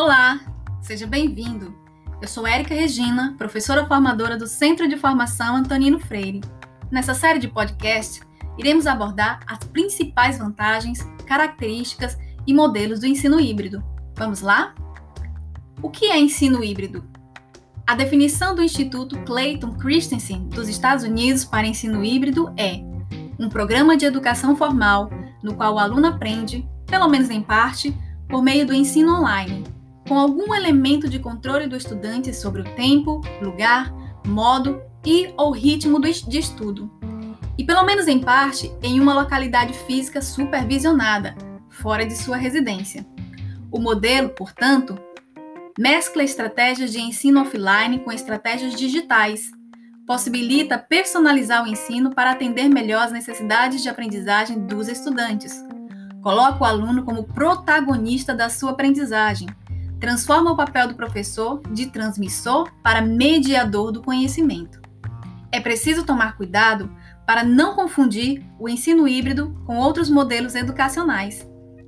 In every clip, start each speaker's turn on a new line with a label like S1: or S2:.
S1: Olá, seja bem-vindo. Eu sou Érica Regina, professora formadora do Centro de Formação Antonino Freire. Nessa série de podcast, iremos abordar as principais vantagens, características e modelos do ensino híbrido. Vamos lá? O que é ensino híbrido? A definição do Instituto Clayton Christensen dos Estados Unidos para ensino híbrido é um programa de educação formal no qual o aluno aprende, pelo menos em parte, por meio do ensino online, com algum elemento de controle do estudante sobre o tempo, lugar, modo e ou ritmo de estudo. E pelo menos em parte em uma localidade física supervisionada, fora de sua residência. O modelo, portanto, mescla estratégias de ensino offline com estratégias digitais, possibilita personalizar o ensino para atender melhor as necessidades de aprendizagem dos estudantes, coloca o aluno como protagonista da sua aprendizagem, transforma o papel do professor de transmissor para mediador do conhecimento. É preciso tomar cuidado para não confundir o ensino híbrido com outros modelos educacionais.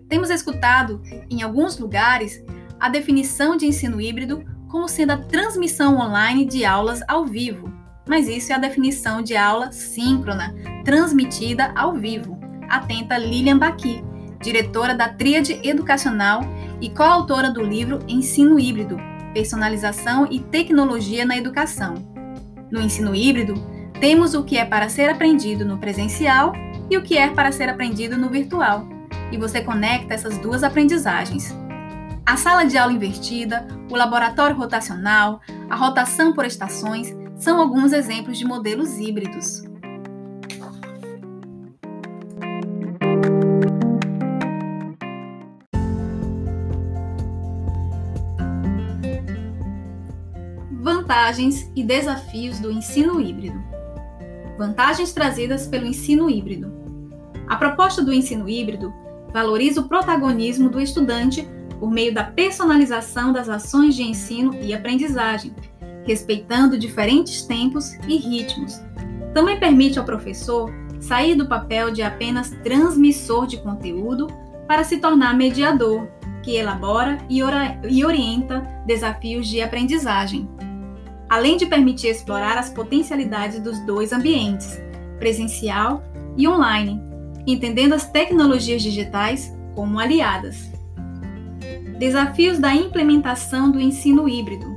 S1: Temos escutado, em alguns lugares, a definição de ensino híbrido como sendo a transmissão online de aulas ao vivo, mas isso é a definição de aula síncrona, transmitida ao vivo. Atenta Lilian Baqui, diretora da Tríade Educacional e coautora do livro Ensino Híbrido: Personalização e Tecnologia na Educação. No ensino híbrido, temos o que é para ser aprendido no presencial e o que é para ser aprendido no virtual, e você conecta essas duas aprendizagens. A sala de aula invertida, o laboratório rotacional, a rotação por estações são alguns exemplos de modelos híbridos. Vantagens e desafios do ensino híbrido. Vantagens trazidas pelo ensino híbrido. A proposta do ensino híbrido valoriza o protagonismo do estudante por meio da personalização das ações de ensino e aprendizagem, respeitando diferentes tempos e ritmos. Também permite ao professor sair do papel de apenas transmissor de conteúdo para se tornar mediador, que elabora e, orienta desafios de aprendizagem além de permitir explorar as potencialidades dos dois ambientes, presencial e online, entendendo as tecnologias digitais como aliadas. Desafios da implementação do ensino híbrido.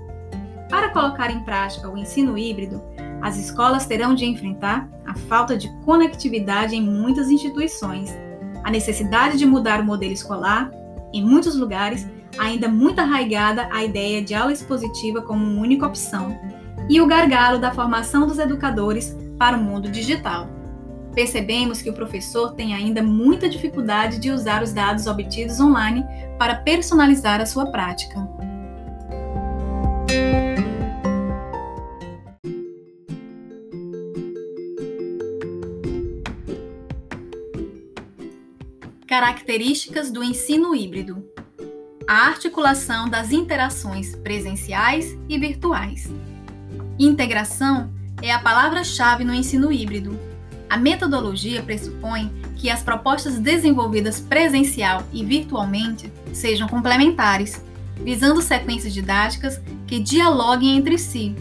S1: Para colocar em prática o ensino híbrido, as escolas terão de enfrentar a falta de conectividade em muitas instituições, a necessidade de mudar o modelo escolar, em muitos lugares, ainda muito arraigada a ideia de aula expositiva como única opção, e o gargalo da formação dos educadores para o mundo digital. Percebemos que o professor tem ainda muita dificuldade de usar os dados obtidos online para personalizar a sua prática. Características do ensino híbrido a articulação das interações presenciais e virtuais. Integração é a palavra-chave no ensino híbrido. A metodologia pressupõe que as propostas desenvolvidas presencial e virtualmente sejam complementares, visando sequências didáticas que dialoguem entre si.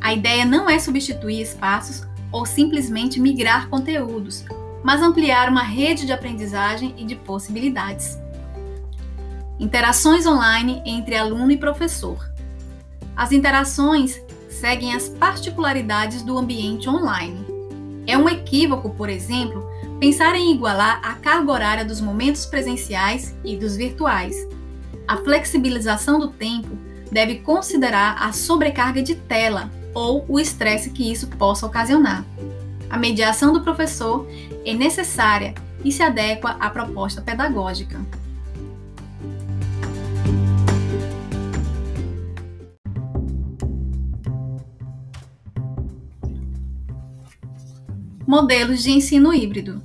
S1: A ideia não é substituir espaços ou simplesmente migrar conteúdos, mas ampliar uma rede de aprendizagem e de possibilidades. Interações online entre aluno e professor. As interações seguem as particularidades do ambiente online. É um equívoco, por exemplo, pensar em igualar a carga horária dos momentos presenciais e dos virtuais. A flexibilização do tempo deve considerar a sobrecarga de tela ou o estresse que isso possa ocasionar. A mediação do professor é necessária e se adequa à proposta pedagógica. Modelos de ensino híbrido.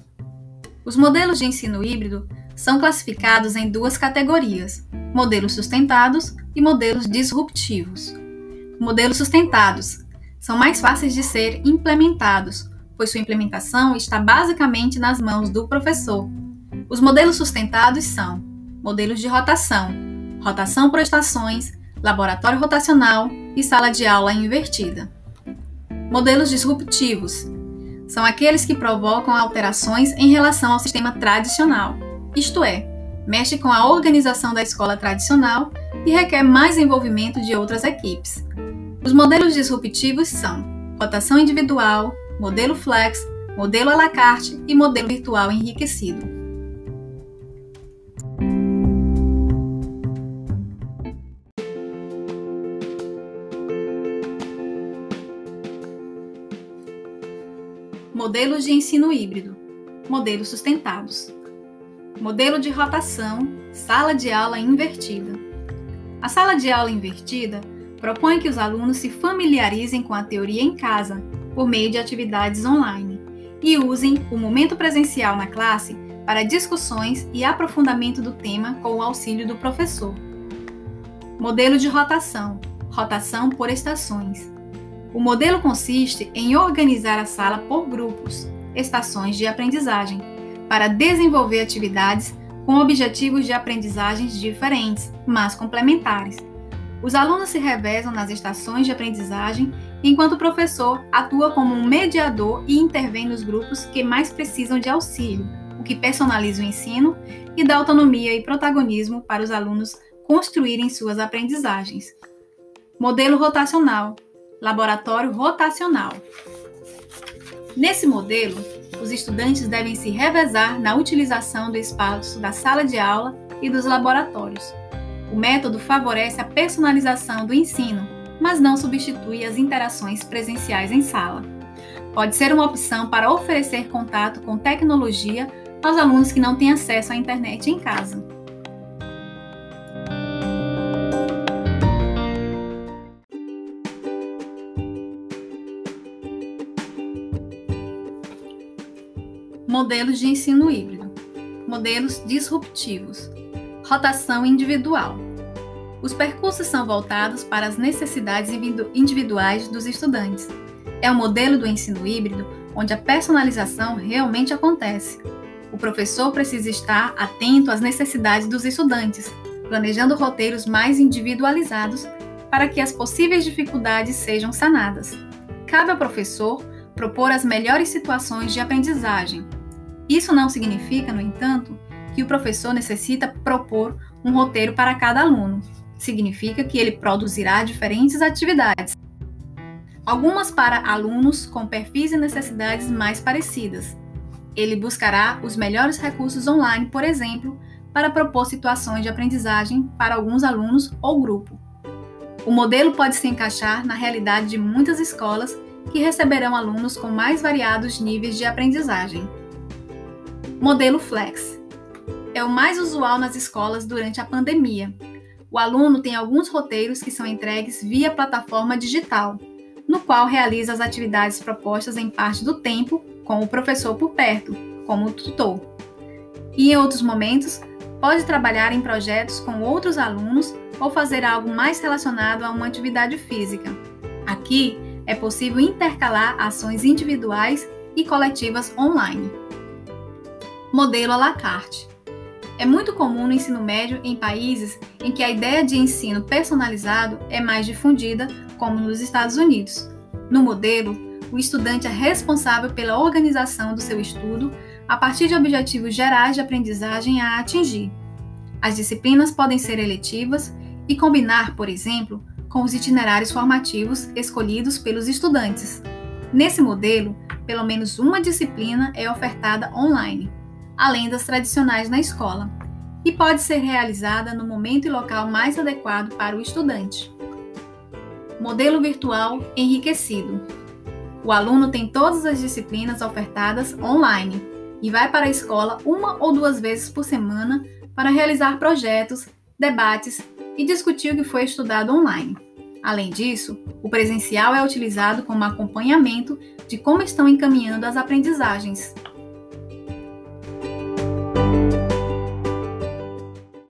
S1: Os modelos de ensino híbrido são classificados em duas categorias: modelos sustentados e modelos disruptivos. Modelos sustentados são mais fáceis de ser implementados, pois sua implementação está basicamente nas mãos do professor. Os modelos sustentados são modelos de rotação, rotação por estações, laboratório rotacional e sala de aula invertida. Modelos disruptivos são aqueles que provocam alterações em relação ao sistema tradicional, isto é, mexe com a organização da escola tradicional e requer mais envolvimento de outras equipes. Os modelos disruptivos são rotação individual, modelo flex, modelo à la carte e modelo virtual enriquecido. Modelos de ensino híbrido, modelos sustentados. Modelo de rotação, sala de aula invertida. A sala de aula invertida propõe que os alunos se familiarizem com a teoria em casa, por meio de atividades online, e usem o momento presencial na classe para discussões e aprofundamento do tema com o auxílio do professor. Modelo de rotação rotação por estações. O modelo consiste em organizar a sala por grupos, estações de aprendizagem, para desenvolver atividades com objetivos de aprendizagens diferentes, mas complementares. Os alunos se revezam nas estações de aprendizagem, enquanto o professor atua como um mediador e intervém nos grupos que mais precisam de auxílio, o que personaliza o ensino e dá autonomia e protagonismo para os alunos construírem suas aprendizagens. Modelo rotacional laboratório rotacional. Nesse modelo, os estudantes devem se revezar na utilização do espaço da sala de aula e dos laboratórios. O método favorece a personalização do ensino, mas não substitui as interações presenciais em sala. Pode ser uma opção para oferecer contato com tecnologia aos alunos que não têm acesso à internet em casa. Modelos de ensino híbrido. Modelos disruptivos. Rotação individual. Os percursos são voltados para as necessidades individuais dos estudantes. É o modelo do ensino híbrido onde a personalização realmente acontece. O professor precisa estar atento às necessidades dos estudantes, planejando roteiros mais individualizados para que as possíveis dificuldades sejam sanadas. Cabe ao professor propor as melhores situações de aprendizagem, isso não significa, no entanto, que o professor necessita propor um roteiro para cada aluno. Significa que ele produzirá diferentes atividades, algumas para alunos com perfis e necessidades mais parecidas. Ele buscará os melhores recursos online, por exemplo, para propor situações de aprendizagem para alguns alunos ou grupo. O modelo pode se encaixar na realidade de muitas escolas que receberão alunos com mais variados níveis de aprendizagem. Modelo Flex. É o mais usual nas escolas durante a pandemia. O aluno tem alguns roteiros que são entregues via plataforma digital, no qual realiza as atividades propostas em parte do tempo com o professor por perto, como tutor. E em outros momentos, pode trabalhar em projetos com outros alunos ou fazer algo mais relacionado a uma atividade física. Aqui é possível intercalar ações individuais e coletivas online modelo à la carte. É muito comum no ensino médio em países em que a ideia de ensino personalizado é mais difundida, como nos Estados Unidos. No modelo, o estudante é responsável pela organização do seu estudo a partir de objetivos gerais de aprendizagem a atingir. As disciplinas podem ser eletivas e combinar, por exemplo, com os itinerários formativos escolhidos pelos estudantes. Nesse modelo, pelo menos uma disciplina é ofertada online além das tradicionais na escola, e pode ser realizada no momento e local mais adequado para o estudante. Modelo virtual enriquecido. O aluno tem todas as disciplinas ofertadas online e vai para a escola uma ou duas vezes por semana para realizar projetos, debates e discutir o que foi estudado online. Além disso, o presencial é utilizado como acompanhamento de como estão encaminhando as aprendizagens.